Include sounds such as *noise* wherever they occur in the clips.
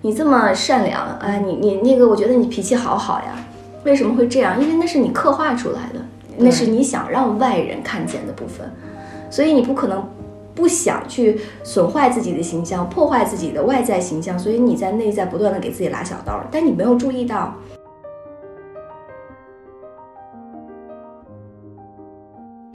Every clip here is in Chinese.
你这么善良啊，你你那个，我觉得你脾气好好呀。为什么会这样？因为那是你刻画出来的，那是你想让外人看见的部分，所以你不可能不想去损坏自己的形象，破坏自己的外在形象，所以你在内在不断的给自己拉小刀，但你没有注意到。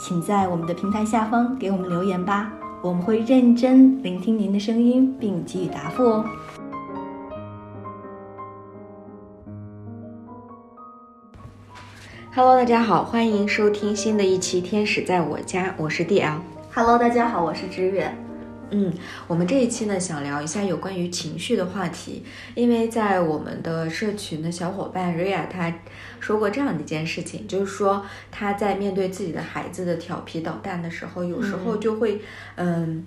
请在我们的平台下方给我们留言吧，我们会认真聆听您的声音，并给予答复哦。Hello，大家好，欢迎收听新的一期《天使在我家》，我是 DL。Hello，大家好，我是知月。嗯，我们这一期呢，想聊一下有关于情绪的话题，因为在我们的社群的小伙伴瑞亚，他说过这样的一件事情，就是说他在面对自己的孩子的调皮捣蛋的时候，有时候就会，嗯。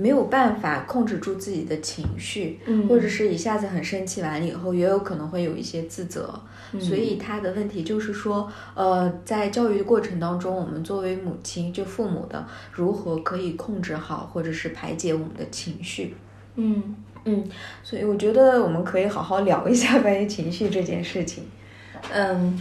没有办法控制住自己的情绪，或者是一下子很生气完了以后，也有可能会有一些自责。所以他的问题就是说，呃，在教育的过程当中，我们作为母亲，就父母的，如何可以控制好，或者是排解我们的情绪？嗯嗯，所以我觉得我们可以好好聊一下关于情绪这件事情。嗯，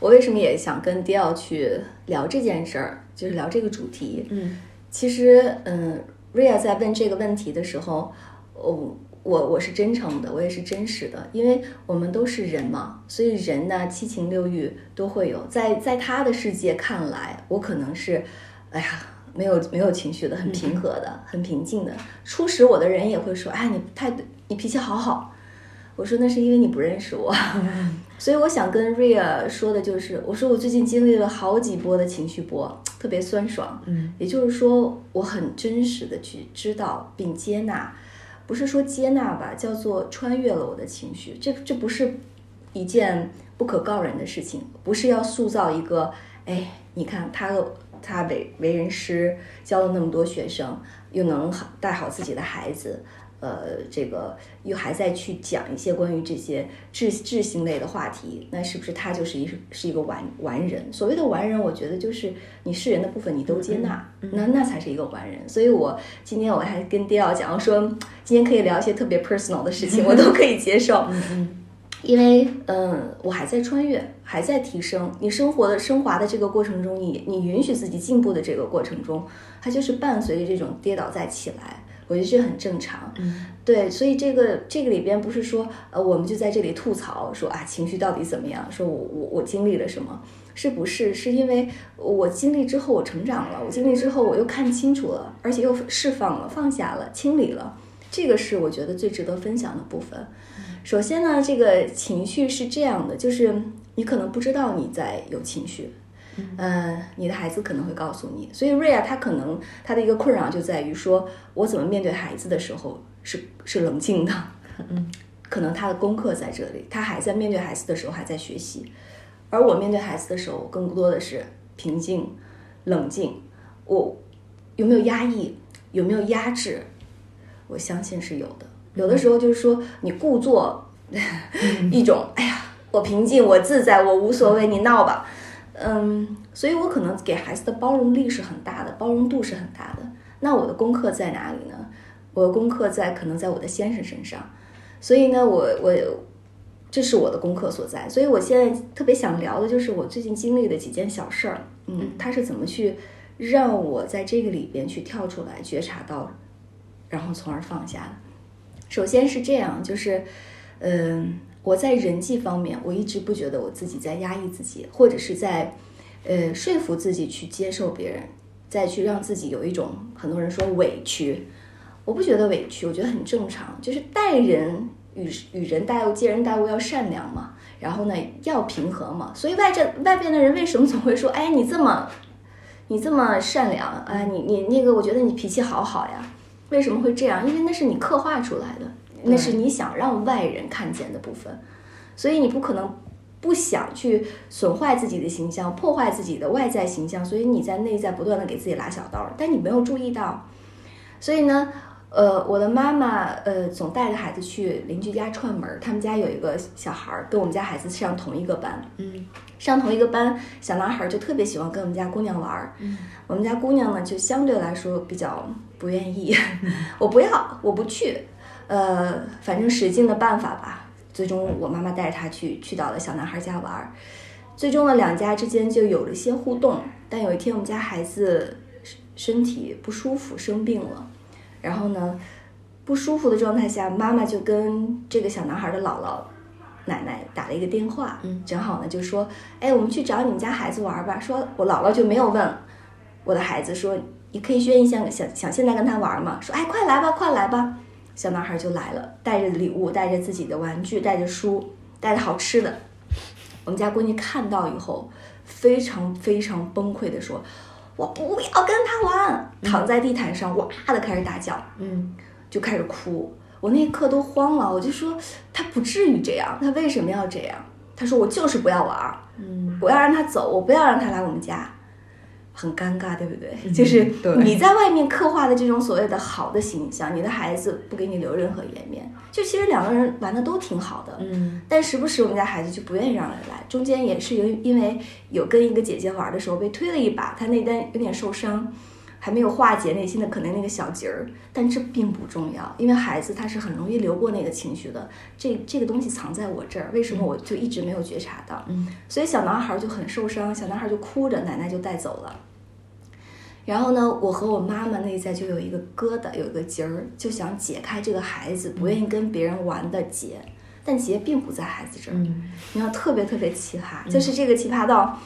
我为什么也想跟迪奥去聊这件事儿，就是聊这个主题。嗯，其实，嗯。瑞亚在问这个问题的时候，我我我是真诚的，我也是真实的，因为我们都是人嘛，所以人呢七情六欲都会有。在在他的世界看来，我可能是，哎呀，没有没有情绪的，很平和的，很平静的。初识我的人也会说，哎，你太你脾气好好。我说那是因为你不认识我，*laughs* 所以我想跟瑞亚说的就是，我说我最近经历了好几波的情绪波，特别酸爽。嗯，也就是说，我很真实的去知道并接纳，不是说接纳吧，叫做穿越了我的情绪。这这不是一件不可告人的事情，不是要塑造一个，哎，你看他他为为人师，教了那么多学生，又能好带好自己的孩子。呃，这个又还在去讲一些关于这些智智性类的话题，那是不是他就是一是一个完完人？所谓的完人，我觉得就是你是人的部分你都接纳，那那才是一个完人。所以我今天我还跟迪奥讲我说，今天可以聊一些特别 personal 的事情，我都可以接受，*laughs* 因为嗯，我还在穿越，还在提升。你生活的升华的这个过程中，你你允许自己进步的这个过程中，它就是伴随着这种跌倒再起来。我觉得这很正常，嗯，对，所以这个这个里边不是说，呃，我们就在这里吐槽说啊，情绪到底怎么样？说我我我经历了什么？是不是？是因为我经历之后我成长了，我经历之后我又看清楚了，而且又释放了、放下了、清理了，这个是我觉得最值得分享的部分。首先呢，这个情绪是这样的，就是你可能不知道你在有情绪。嗯，你的孩子可能会告诉你，所以瑞亚他可能他的一个困扰就在于说，我怎么面对孩子的时候是是冷静的，嗯，*laughs* 可能他的功课在这里，他还在面对孩子的时候还在学习，而我面对孩子的时候更多的是平静、冷静。我有没有压抑？有没有压制？我相信是有的。有的时候就是说你故作 *laughs* 一种，哎呀，我平静，我自在，我无所谓，你闹吧。嗯，所以我可能给孩子的包容力是很大的，包容度是很大的。那我的功课在哪里呢？我的功课在可能在我的先生身上。所以呢，我我这是我的功课所在。所以我现在特别想聊的就是我最近经历的几件小事儿。嗯，他是怎么去让我在这个里边去跳出来，觉察到，然后从而放下的。首先是这样，就是嗯。我在人际方面，我一直不觉得我自己在压抑自己，或者是在，呃，说服自己去接受别人，再去让自己有一种很多人说委屈，我不觉得委屈，我觉得很正常，就是待人与与人待物、接人待物要善良嘛，然后呢要平和嘛，所以外这外边的人为什么总会说，哎，你这么，你这么善良，哎，你你那个，我觉得你脾气好好呀，为什么会这样？因为那是你刻画出来的。那是你想让外人看见的部分，所以你不可能不想去损坏自己的形象，破坏自己的外在形象，所以你在内在不断的给自己拉小刀，但你没有注意到，所以呢。呃，我的妈妈呃总带着孩子去邻居家串门儿，他们家有一个小孩儿跟我们家孩子上同一个班，嗯。上同一个班，小男孩儿就特别喜欢跟我们家姑娘玩儿，嗯。我们家姑娘呢就相对来说比较不愿意，*laughs* 我不要，我不去，呃，反正使劲的办法吧，最终我妈妈带着他去去到了小男孩家玩儿，最终呢两家之间就有了一些互动，但有一天我们家孩子身身体不舒服生病了。然后呢，不舒服的状态下，妈妈就跟这个小男孩的姥姥、奶奶打了一个电话，嗯，正好呢就说，哎，我们去找你们家孩子玩吧。说我姥姥就没有问我的孩子说，你可以愿意想想想现在跟他玩吗？说，哎，快来吧，快来吧。小男孩就来了，带着礼物，带着自己的玩具，带着书，带着好吃的。我们家闺女看到以后，非常非常崩溃的说。我不要跟他玩，躺在地毯上哇的开始大叫，嗯就开始哭。我那一刻都慌了，我就说他不至于这样，他为什么要这样？他说我就是不要玩，嗯我要让他走，我不要让他来我们家，很尴尬，对不对？就是你在外面刻画的这种所谓的好的形象，你的孩子不给你留任何颜面，就其实两个人玩的都挺好的，嗯但时不时我们家孩子就不愿意让人来，中间也是因因为有跟一个姐姐玩的时候被推了一把，她那单有点受伤，还没有化解内心的可能那个小结儿，但这并不重要，因为孩子他是很容易流过那个情绪的，这这个东西藏在我这儿，为什么我就一直没有觉察到？嗯所以小男孩就很受伤，小男孩就哭着，奶奶就带走了。然后呢，我和我妈妈内在就有一个疙瘩，有一个结儿，就想解开这个孩子不愿意跟别人玩的结，但结并不在孩子这儿。嗯你要特别特别奇葩，就是这个奇葩到，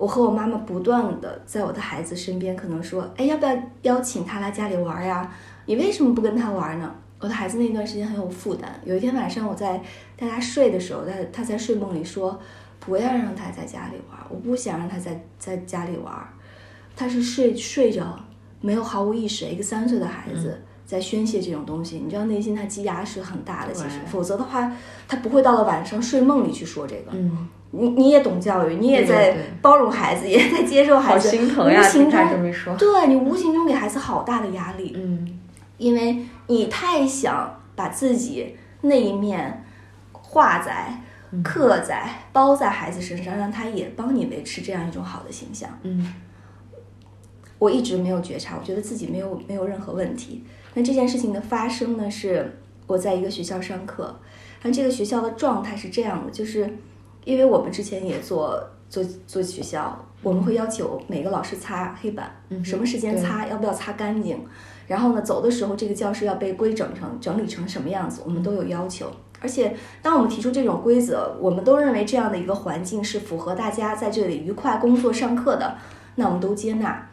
我和我妈妈不断的在我的孩子身边，可能说，哎，要不要邀请他来家里玩呀？你为什么不跟他玩呢？我的孩子那段时间很有负担。有一天晚上，我在带他睡的时候，他他在睡梦里说，不要让他在家里玩，我不想让他在在家里玩。他是睡睡着，没有毫无意识，一个三岁的孩子。在宣泄这种东西，你知道内心他积压是很大的，其实，否则的话，他不会到了晚上睡梦里去说这个。嗯，你你也懂教育，你也在包容孩子，也在接受孩好子，心疼呀，无形中，么说，对你无形中给孩子好大的压力，嗯因为你太想把自己那一面画在、嗯刻在、包在孩子身上，让他也帮你维持这样一种好的形象。嗯我一直没有觉察，我觉得自己没有没有任何问题。那这件事情的发生呢，是我在一个学校上课，那这个学校的状态是这样的，就是因为我们之前也做做做学校，我们会要求每个老师擦黑板，嗯什么时间擦，要不要擦干净，然后呢，走的时候这个教室要被规整成整理成什么样子，我们都有要求。而且，当我们提出这种规则，我们都认为这样的一个环境是符合大家在这里愉快工作、上课的，那我们都接纳。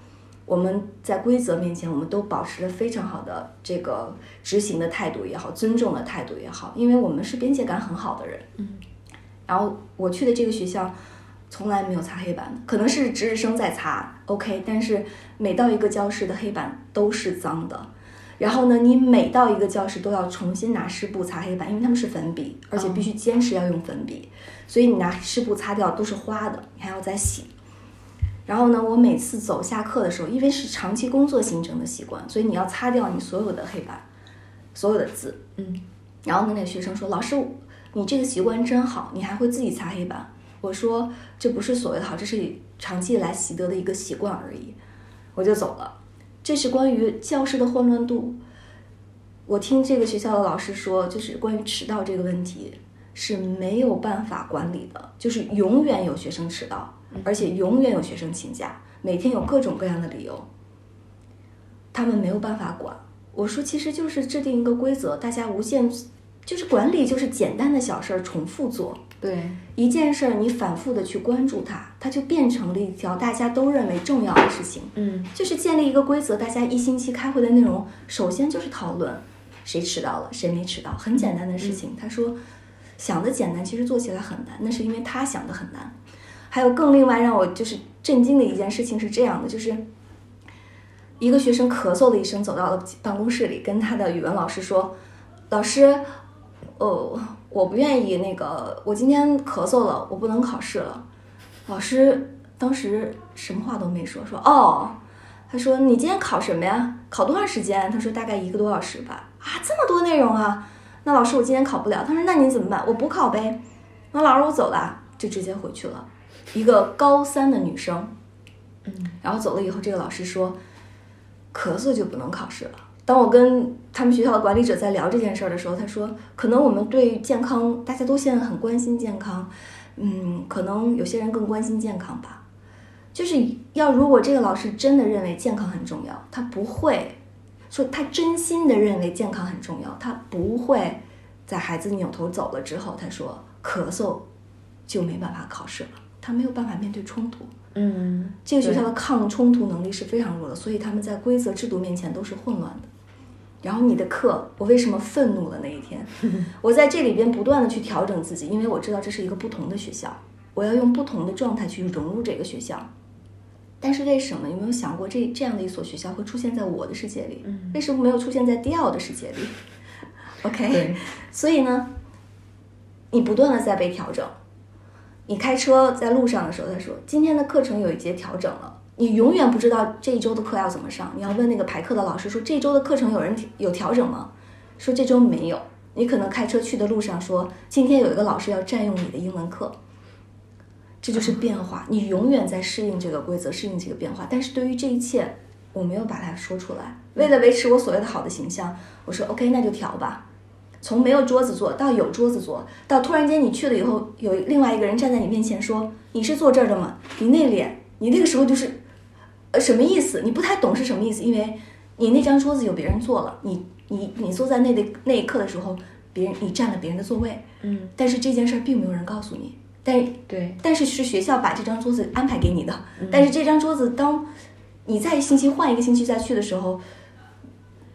我们在规则面前，我们都保持了非常好的这个执行的态度也好，尊重的态度也好，因为我们是边界感很好的人。嗯。然后我去的这个学校，从来没有擦黑板的，可能是值日生在擦，OK，但是每到一个教室的黑板都是脏的。然后呢，你每到一个教室都要重新拿湿布擦黑板，因为他们是粉笔，而且必须坚持要用粉笔，所以你拿湿布擦掉都是花的，你还要再洗。然后呢，我每次走下课的时候，因为是长期工作形成的习惯，所以你要擦掉你所有的黑板，所有的字。嗯，然后呢，那个学生说：“老师，你这个习惯真好，你还会自己擦黑板。”我说：“这不是所谓的好，这是长期以来习得的一个习惯而已。”我就走了。这是关于教室的混乱度。我听这个学校的老师说，就是关于迟到这个问题是没有办法管理的，就是永远有学生迟到，而且永远有学生请假，每天有各种各样的理由，他们没有办法管。我说，其实就是制定一个规则，大家无限，就是管理，就是简单的小事儿重复做。对，一件事儿你反复的去关注它，它就变成了一条大家都认为重要的事情。嗯就是建立一个规则，大家一星期开会的内容，首先就是讨论谁迟到了，谁没迟到，很简单的事情。他说，想的简单，其实做起来很难，那是因为他想的很难。还有更另外让我就是震惊的一件事情是这样的，就是一个学生咳嗽了一声，走到了办公室里，跟他的语文老师说：“老师，哦，我不愿意那个，我今天咳嗽了，我不能考试了。老师当时什么话都没说，说哦，他说你今天考什么呀？考多长时间？他说大概一个多小时吧。啊，这么多内容啊！那老师我今天考不了。他说那你怎么办？我补考呗。那老师我走了，就直接回去了。一个高三的女生，嗯，然后走了以后，这个老师说，咳嗽就不能考试了。当我跟他们学校的管理者在聊这件事儿的时候，他说，可能我们对健康，大家都现在很关心健康，嗯，可能有些人更关心健康吧。就是要如果这个老师真的认为健康很重要，他不会说他真心的认为健康很重要，他不会在孩子扭头走了之后，他说咳嗽就没办法考试了。他没有办法面对冲突，嗯，这个学校的抗冲突能力是非常弱的，所以他们在规则制度面前都是混乱的。然后你的课，我为什么愤怒了那一天？*laughs* 我在这里边不断的去调整自己，因为我知道这是一个不同的学校，我要用不同的状态去融入这个学校。但是为什么？有没有想过这这样的一所学校会出现在我的世界里？为什么没有出现在迪奥的世界里？*laughs* OK，所以呢，你不断的在被调整。你开车在路上的时候，他说今天的课程有一节调整了，你永远不知道这一周的课要怎么上。你要问那个排课的老师说这周的课程有人有调整吗？说这周没有。你可能开车去的路上说今天有一个老师要占用你的英文课，这就是变化。你永远在适应这个规则，适应这个变化。但是对于这一切，我没有把它说出来。为了维持我所谓的好的形象，我说 OK，那就调吧。从没有桌子坐到有桌子坐，到突然间你去了以后，有另外一个人站在你面前说：“你是坐这儿的吗？”你那脸，你那个时候就是，呃，什么意思？你不太懂是什么意思，因为你那张桌子有别人坐了，你你你坐在那的那一刻的时候，别人你占了别人的座位，嗯，但是这件事儿并没有人告诉你，但对，但是是学校把这张桌子安排给你的，但是这张桌子当你在星期换一个星期再去的时候。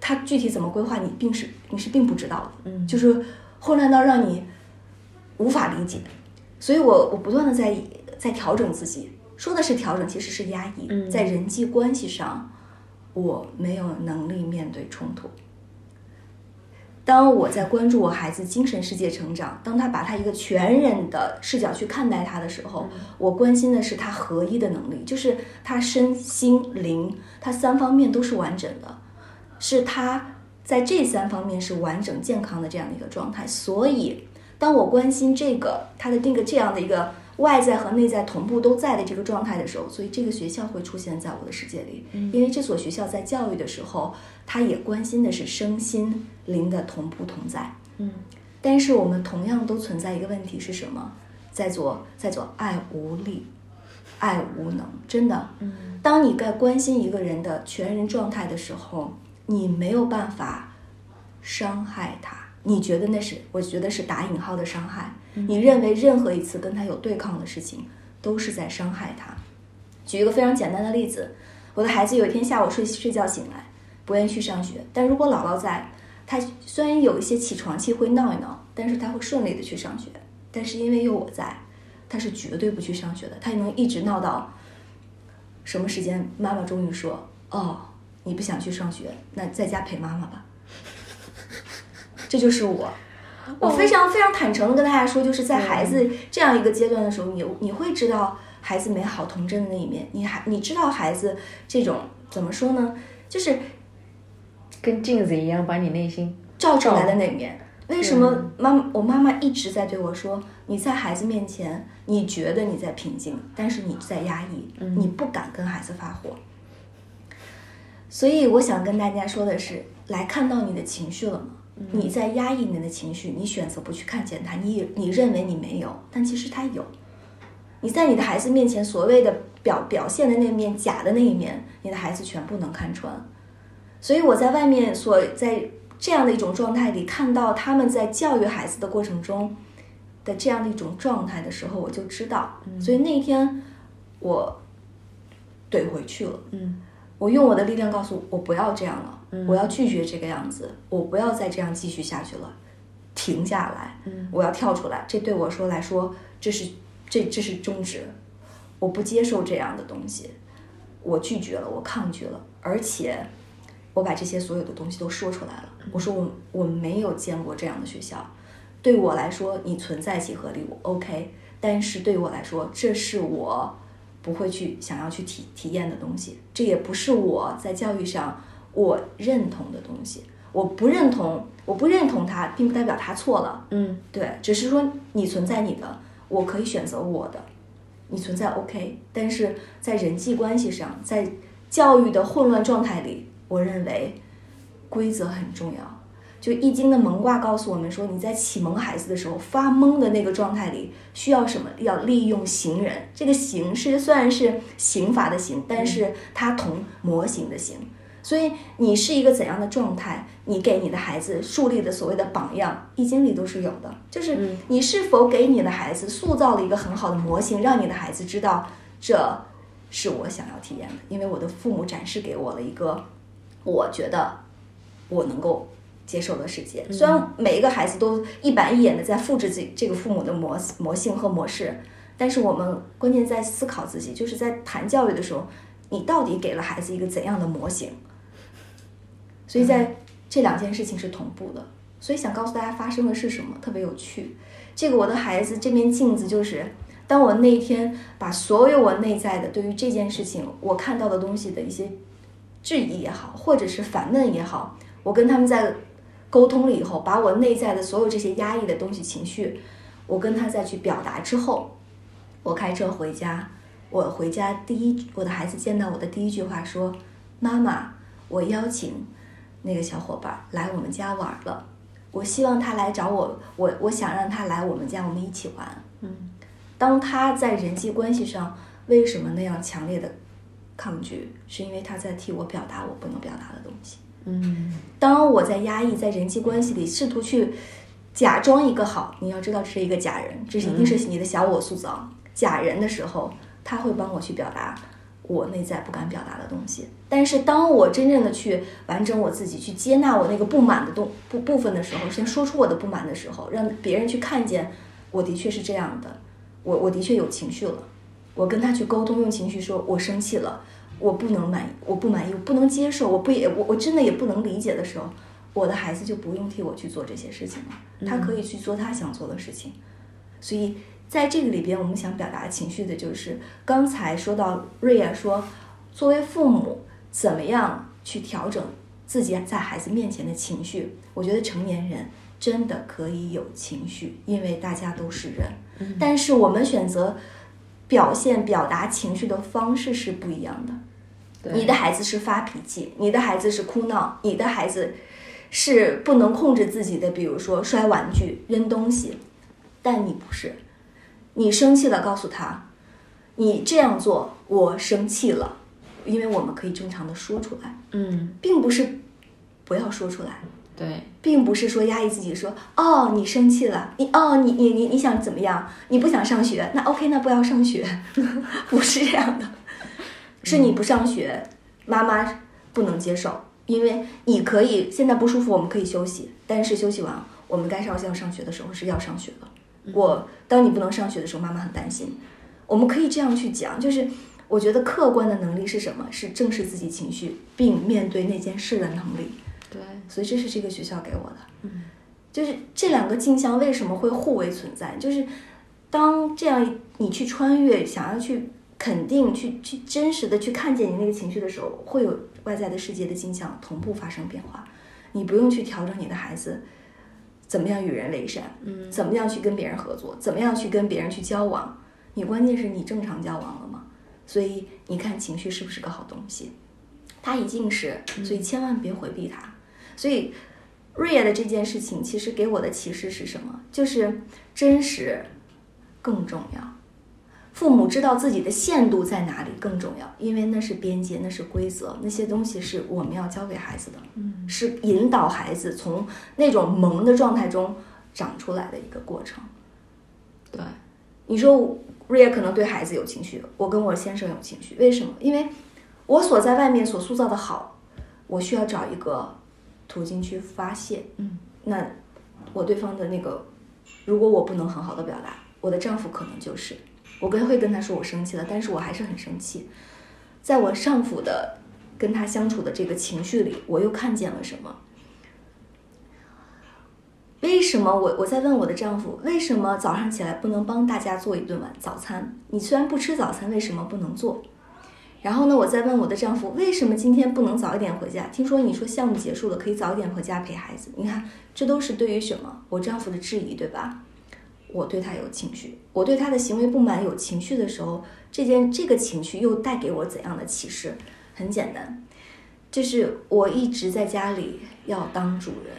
他具体怎么规划，你并是你是并不知道的，嗯，就是混乱到让你无法理解，所以我我不断的在在调整自己，说的是调整，其实是压抑，在人际关系上我没有能力面对冲突。当我在关注我孩子精神世界成长，当他把他一个全人的视角去看待他的时候，我关心的是他合一的能力，就是他身心灵，他三方面都是完整的。是他在这三方面是完整健康的这样的一个状态，所以当我关心这个他的那个这样的一个外在和内在同步都在的这个状态的时候，所以这个学校会出现在我的世界里，因为这所学校在教育的时候，他也关心的是身心灵的同步同在。嗯，但是我们同样都存在一个问题是什么？在做在做爱无力，爱无能，真的。嗯，当你在关心一个人的全人状态的时候。你没有办法伤害他，你觉得那是？我觉得是打引号的伤害。你认为任何一次跟他有对抗的事情，都是在伤害他。举一个非常简单的例子，我的孩子有一天下午睡睡觉醒来，不愿意去上学。但如果姥姥在，他虽然有一些起床气会闹一闹，但是他会顺利的去上学。但是因为有我在，他是绝对不去上学的。他能一直闹到什么时间？妈妈终于说：“哦。”你不想去上学，那在家陪妈妈吧。这就是我，我非常非常坦诚的跟大家说，就是在孩子这样一个阶段的时候，你你会知道孩子美好童真的那一面，你还你知道孩子这种怎么说呢？就是跟镜子一样，把你内心照出来的那面。为什么妈我妈妈一直在对我说，你在孩子面前，你觉得你在平静，但是你在压抑，你不敢跟孩子发火。所以我想跟大家说的是，来看到你的情绪了吗？你在压抑你的情绪，你选择不去看见它，你你认为你没有，但其实它有。你在你的孩子面前所谓的表表现的那面假的那一面，你的孩子全部能看穿。所以我在外面所在这样的一种状态里，看到他们在教育孩子的过程中的这样的一种状态的时候，我就知道。所以那天我怼回去了。嗯。我用我的力量告诉我不要这样了，我要拒绝这个样子，我不要再这样继续下去了，停下来，我要跳出来。这对我说来说，这是这这是终止，我不接受这样的东西，我拒绝了，我抗拒了，而且我把这些所有的东西都说出来了。我说我我没有见过这样的学校，对我来说你存在即合理，我 OK。但是对我来说，这是我不会去想要去体体验的东西，这也不是我在教育上我认同的东西。我不认同，我不认同它，并不代表它错了。嗯，对，只是说你存在你的，我可以选择我的，你存在 OK。但是在人际关系上，在教育的混乱状态里，我认为规则很重要。就《易经》的蒙卦告诉我们说，你在启蒙孩子的时候，发懵的那个状态里，需要什么？要利用行人。这个行是虽然是刑罚的刑，但是它同模型的形。所以你是一个怎样的状态？你给你的孩子树立的所谓的榜样，《易经》里都是有的。就是你是否给你的孩子塑造了一个很好的模型，让你的孩子知道这是我想要体验的，因为我的父母展示给我了一个我觉得我能够接受的世界。虽然每一个孩子都一板一眼的在复制自己这个父母的模模性和模式，但是我们关键在思考自己，就是在谈教育的时候，你到底给了孩子一个怎样的模型？所以在这两件事情是同步的，所以想告诉大家发生的是什么，特别有趣。这个我的孩子这面镜子就是，当我那一天把所有我内在的对于这件事情我看到的东西的一些质疑也好，或者是反问也好，我跟他们在沟通了以后，把我内在的所有这些压抑的东西、情绪，我跟他再去表达之后，我开车回家，我回家第一，我的孩子见到我的第一句话说：“妈妈，我邀请。”那个小伙伴来我们家玩了，我希望他来找我，我我想让他来我们家，我们一起玩。嗯，当他在人际关系上为什么那样强烈的抗拒，是因为他在替我表达我不能表达的东西。嗯，当我在压抑，在人际关系里试图去假装一个好，你要知道这是一个假人，这是一定是你的小我塑造假人的时候，他会帮我去表达。我内在不敢表达的东西，但是当我真正的去完整我自己，去接纳我那个不满的东部部分的时候，先说出我的不满的时候，让别人去看见，我的确是这样的，我我的确有情绪了，我跟他去沟通，用情绪说，我生气了，我不能满意，我不满意，我不能接受，我不也我我真的也不能理解的时候，我的孩子就不用替我去做这些事情了，他可以去做他想做的事情，所以。在这个里边，我们想表达情绪的就是刚才说到瑞亚说，作为父母怎么样去调整自己在孩子面前的情绪？我觉得成年人真的可以有情绪，因为大家都是人。但是我们选择表现、表达情绪的方式是不一样的。你的孩子是发脾气，你的孩子是哭闹，你的孩子是不能控制自己的，比如说摔玩具、扔东西，但你不是。你生气了，告诉他，你这样做，我生气了，因为我们可以正常的说出来，嗯，并不是不要说出来，对，并不是说压抑自己，说哦，你生气了，你哦，你你你你想怎么样？你不想上学，那 OK，那不要上学，*laughs* 不是这样的，是你不上学，妈妈不能接受，因为你可以现在不舒服，我们可以休息，但是休息完，我们该上要上学的时候是要上学的。我当你不能上学的时候，妈妈很担心。我们可以这样去讲，就是我觉得客观的能力是什么？是正视自己情绪并面对那件事的能力。对，所以这是这个学校给我的。嗯，就是这两个镜像为什么会互为存在？就是当这样你去穿越，想要去肯定、去去真实的去看见你那个情绪的时候，会有外在的世界的镜像同步发生变化。你不用去调整你的孩子。怎么样与人为善？嗯，怎么样去跟别人合作？怎么样去跟别人去交往？你关键是你正常交往了吗？所以你看情绪是不是个好东西？它一定是，所以千万别回避它。所以瑞亚的这件事情，其实给我的启示是什么？就是真实更重要。父母知道自己的限度在哪里更重要，因为那是边界，那是规则，那些东西是我们要教给孩子的，嗯，是引导孩子从那种萌的状态中长出来的一个过程。对，你说瑞也可能对孩子有情绪，我跟我先生有情绪，为什么？因为我所在外面所塑造的好，我需要找一个途径去发泄，嗯，那我对方的那个，如果我不能很好的表达，我的丈夫可能就是。我跟会跟他说我生气了，但是我还是很生气。在我丈夫的跟他相处的这个情绪里，我又看见了什么？为什么我我在问我的丈夫，为什么早上起来不能帮大家做一顿晚早餐？你虽然不吃早餐，为什么不能做？然后呢，我再问我的丈夫，为什么今天不能早一点回家？听说你说项目结束了，可以早一点回家陪孩子。你看，这都是对于什么？我丈夫的质疑，对吧？我对他有情绪，我对他的行为不满有情绪的时候，这件这个情绪又带给我怎样的启示？很简单，就是我一直在家里要当主人，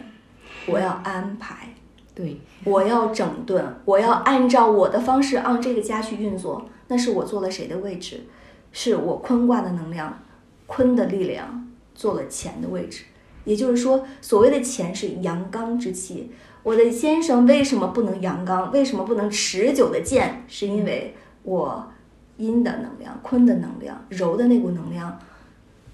我要安排，对，我要整顿，我要按照我的方式让这个家去运作。那是我做了谁的位置？是我坤卦的能量，坤的力量做了钱的位置。也就是说，所谓的钱是阳刚之气。我的先生为什么不能阳刚？为什么不能持久的健？是因为我阴的能量、坤的能量、柔的那股能量，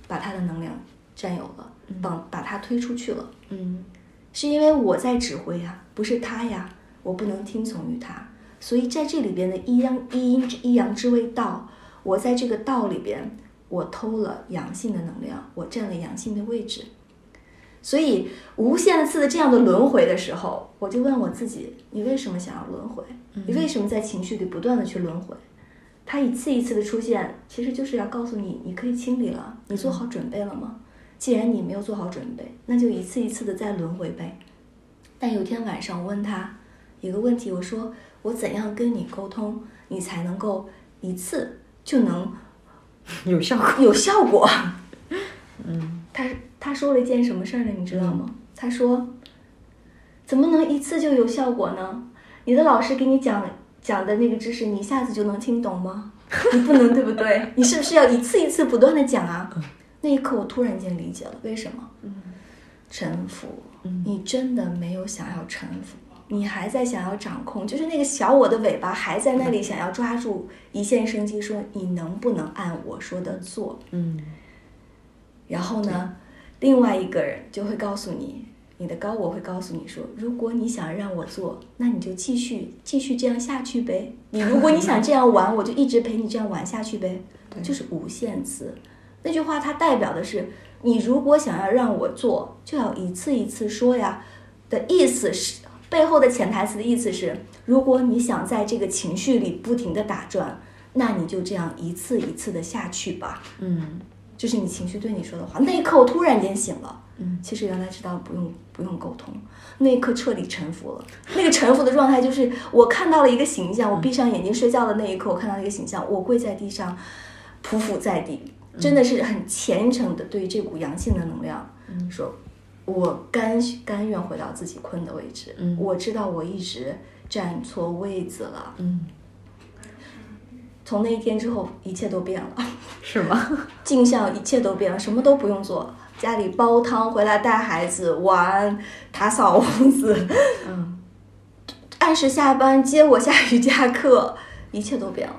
把他的能量占有了，把把他推出去了。嗯是因为我在指挥呀，不是他呀，我不能听从于他。所以在这里边的一阳一阴之一阳之谓道，我在这个道里边，我偷了阳性的能量，我占了阳性的位置。所以无限次的这样的轮回的时候，我就问我自己：你为什么想要轮回？你为什么在情绪里不断的去轮回？它一次一次的出现，其实就是要告诉你，你可以清理了，你做好准备了吗？既然你没有做好准备，那就一次一次的再轮回呗。但有天晚上，我问他一个问题，我说：我怎样跟你沟通，你才能够一次就能 *laughs* 有效果。有效果？*laughs* 嗯他他说了一件什么事儿呢？你知道吗？他说：“怎么能一次就有效果呢？你的老师给你讲讲的那个知识，你一下子就能听懂吗？你不能，对不对？你是不是要一次一次不断的讲啊？”那一刻，我突然间理解了为什么臣服。你真的没有想要臣服，你还在想要掌控，就是那个小我的尾巴还在那里想要抓住一线生机，说你能不能按我说的做？嗯然后呢，另外一个人就会告诉你，你的高我会告诉你说，如果你想让我做，那你就继续继续这样下去呗。你如果你想这样玩，我就一直陪你这样玩下去呗。就是无限次。那句话它代表的是，你如果想要让我做，就要一次一次说呀。的意思是背后的潜台词的意思是，如果你想在这个情绪里不停的打转，那你就这样一次一次的下去吧。嗯这是你情绪对你说的话。那一刻，我突然间醒了。嗯，其实原来知道不用不用沟通，那一刻彻底臣服了。那个臣服的状态就是，我看到了一个形象，我闭上眼睛睡觉的那一刻，我看到了一个形象，我跪在地上，匍匐在地，真的是很虔诚的对这股阳性的能量说，我甘甘愿回到自己困的位置。嗯我知道我一直站错位子了。嗯，从那一天之后，一切都变了。*laughs* 是吗？*laughs* 镜像一切都变了，什么都不用做，家里煲汤，回来带孩子玩，打扫屋子，嗯 *laughs* 按时下班接我下瑜伽课，一切都变了。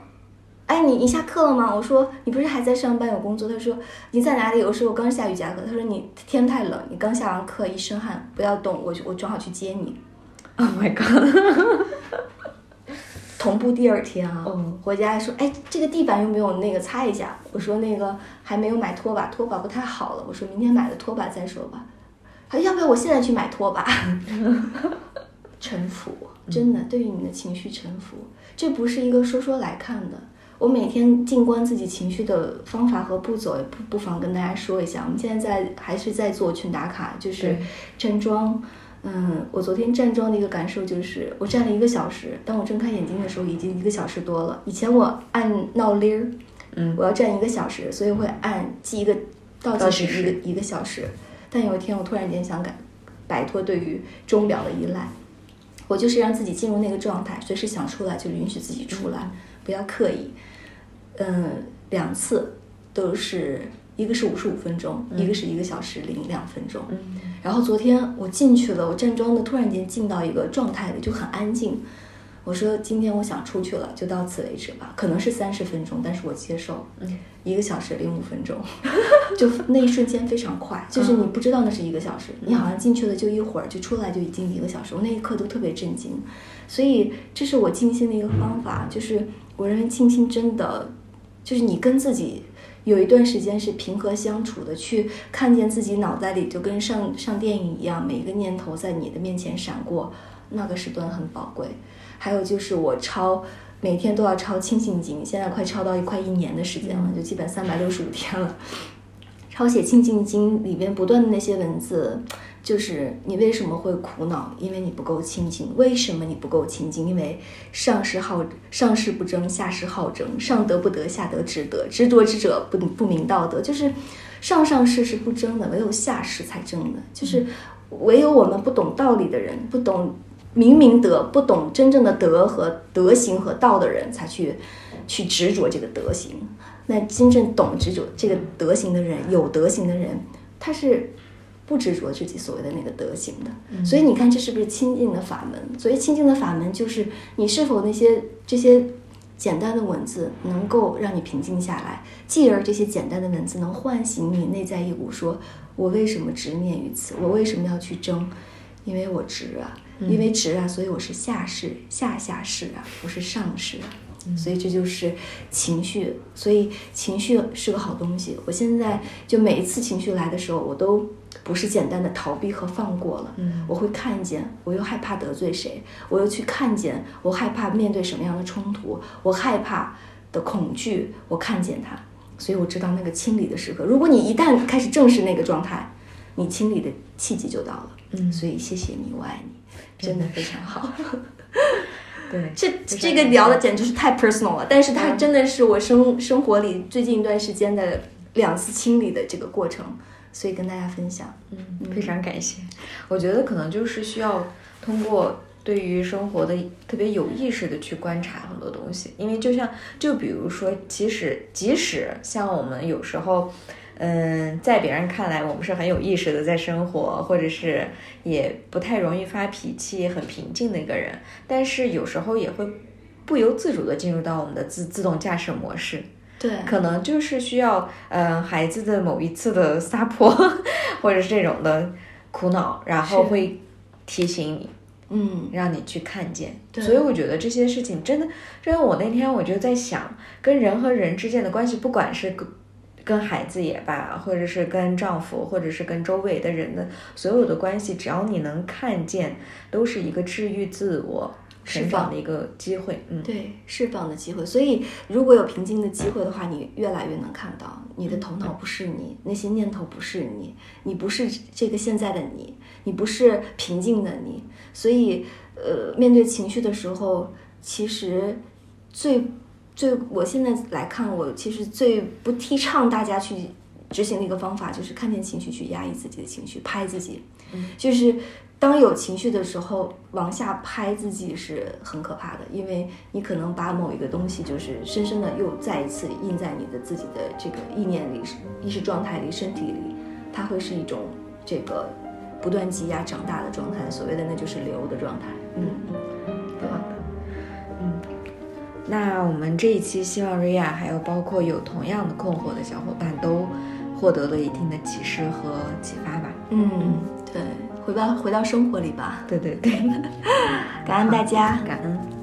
哎，你你下课了吗？我说你不是还在上班有工作？他说你在哪里？我说我刚下瑜伽课。他说你天太冷，你刚下完课一身汗，不要动，我我正好去接你。，Oh my god！同步第二天啊，嗯回家说，哎，这个地板有没有那个擦一下？我说那个还没有买拖把，拖把不太好了。我说明天买了拖把再说吧。他要不要我现在去买拖把？*laughs* 臣服，真的对于你的情绪臣服，这不是一个说说来看的。我每天静观自己情绪的方法和步骤，也不不妨跟大家说一下。我们现在在还是在做群打卡，就是对站桩。嗯，我昨天站桩的一个感受就是，我站了一个小时，当我睁开眼睛的时候，已经一个小时多了。以前我按闹铃儿，嗯我要站一个小时，所以会按记一个倒倒计计时一个时一个小时。但有一天，我突然间想改摆脱对于钟表的依赖，我就是让自己进入那个状态，随时想出来就允许自己出来，不要刻意。嗯，两次都是一个是五十五分钟，一个是一个小时零两分钟。嗯然后昨天我进去了，我站桩的突然间进到一个状态里，就很安静。我说今天我想出去了，就到此为止吧。可能是三十分钟，但是我接受。嗯，一个小时零五分钟，*laughs* 就那一瞬间非常快，就是你不知道那是一个小时，你好像进去了就一会儿，就出来就已经一个小时。我那一刻都特别震惊，所以这是我静心的一个方法，就是我认为静心真的就是你跟自己有一段时间是平和相处的，去看见自己脑袋里就跟上上电影一样，每一个念头在你的面前闪过，那个时段很宝贵。还有就是我抄每天都要抄清醒经，现在快抄到快一年的时间了，就基本三百六十五天了。抄写清净经里边不断的那些文字，就是你为什么会苦恼？因为你不够清净。为什么你不够清净？因为上士好上士不争，下士好争。上德不德，下得只得。执着之者不不明道德。就是 *laughs* 上上世是不争的，唯有下世才争的。就是唯有我们不懂道理的人，不懂明明德，不懂真正的德和德行和道的人，才去去执着这个德行。那真正懂执着这个德行的人，有德行的人，他是不执着自己所谓的那个德行的。所以你看，这是不是清净的法门？所以清净的法门就是你是否那些这些简单的文字能够让你平静下来，继而这些简单的文字能唤醒你内在一股说：我为什么执念于此？我为什么要去争？因为我执啊，因为执啊，所以我是下士，下下士啊，不是上士啊。所以这就是情绪，所以情绪是个好东西。我现在就每一次情绪来的时候，我都不是简单的逃避和放过了，嗯，我会看见，我又害怕得罪谁，我又去看见，我害怕面对什么样的冲突，我害怕的恐惧，我看见它，所以我知道那个清理的时刻。如果你一旦开始正视那个状态，你清理的契机就到了。嗯，所以谢谢你，我爱你，真的非常好。对，这这个聊的简直是太 personal 了，但是它真的是我生生活里最近一段时间的两次清理的这个过程，所以跟大家分享。嗯，非常感谢。我觉得可能就是需要通过对于生活的特别有意识的去观察很多东西，因为就像就比如说，即使即使像我们有时候。嗯，在别人看来，我们是很有意识的在生活，或者是也不太容易发脾气、很平静的一个人。但是有时候也会不由自主的进入到我们的自自动驾驶模式。对，可能就是需要嗯孩子的某一次的撒泼，或者是这种的苦恼，然后会提醒你，嗯，让你去看见。对所以我觉得这些事情真的，真的，我那天我就在想，跟人和人之间的关系，不管是跟跟孩子也罢，或者是跟丈夫，或者是跟周围的人的所有的关系，只要你能看见，都是一个治愈自我、释放的一个机会。嗯，对，释放的机会。所以如果有平静的机会的话，你越来越能看到，你的头脑不是你，那些念头不是你，你不是这个现在的你，你不是平静的你。所以，呃，面对情绪的时候，其实最最，我现在来看，我其实最不提倡大家去执行的一个方法，就是看见情绪去压抑自己的情绪，拍自己，就是。当有情绪的时候，往下拍自己是很可怕的，因为你可能把某一个东西，就是深深的又再一次印在你的自己的这个意念里、意识状态里、身体里，它会是一种这个不断积压长大的状态。所谓的那就是流的状态。嗯，嗯，那我们这一期希望瑞亚还有包括有同样的困惑的小伙伴都获得了一定的启示和启发吧。嗯，对，回到回到生活里吧。对对对，*laughs* 感恩大家。感恩。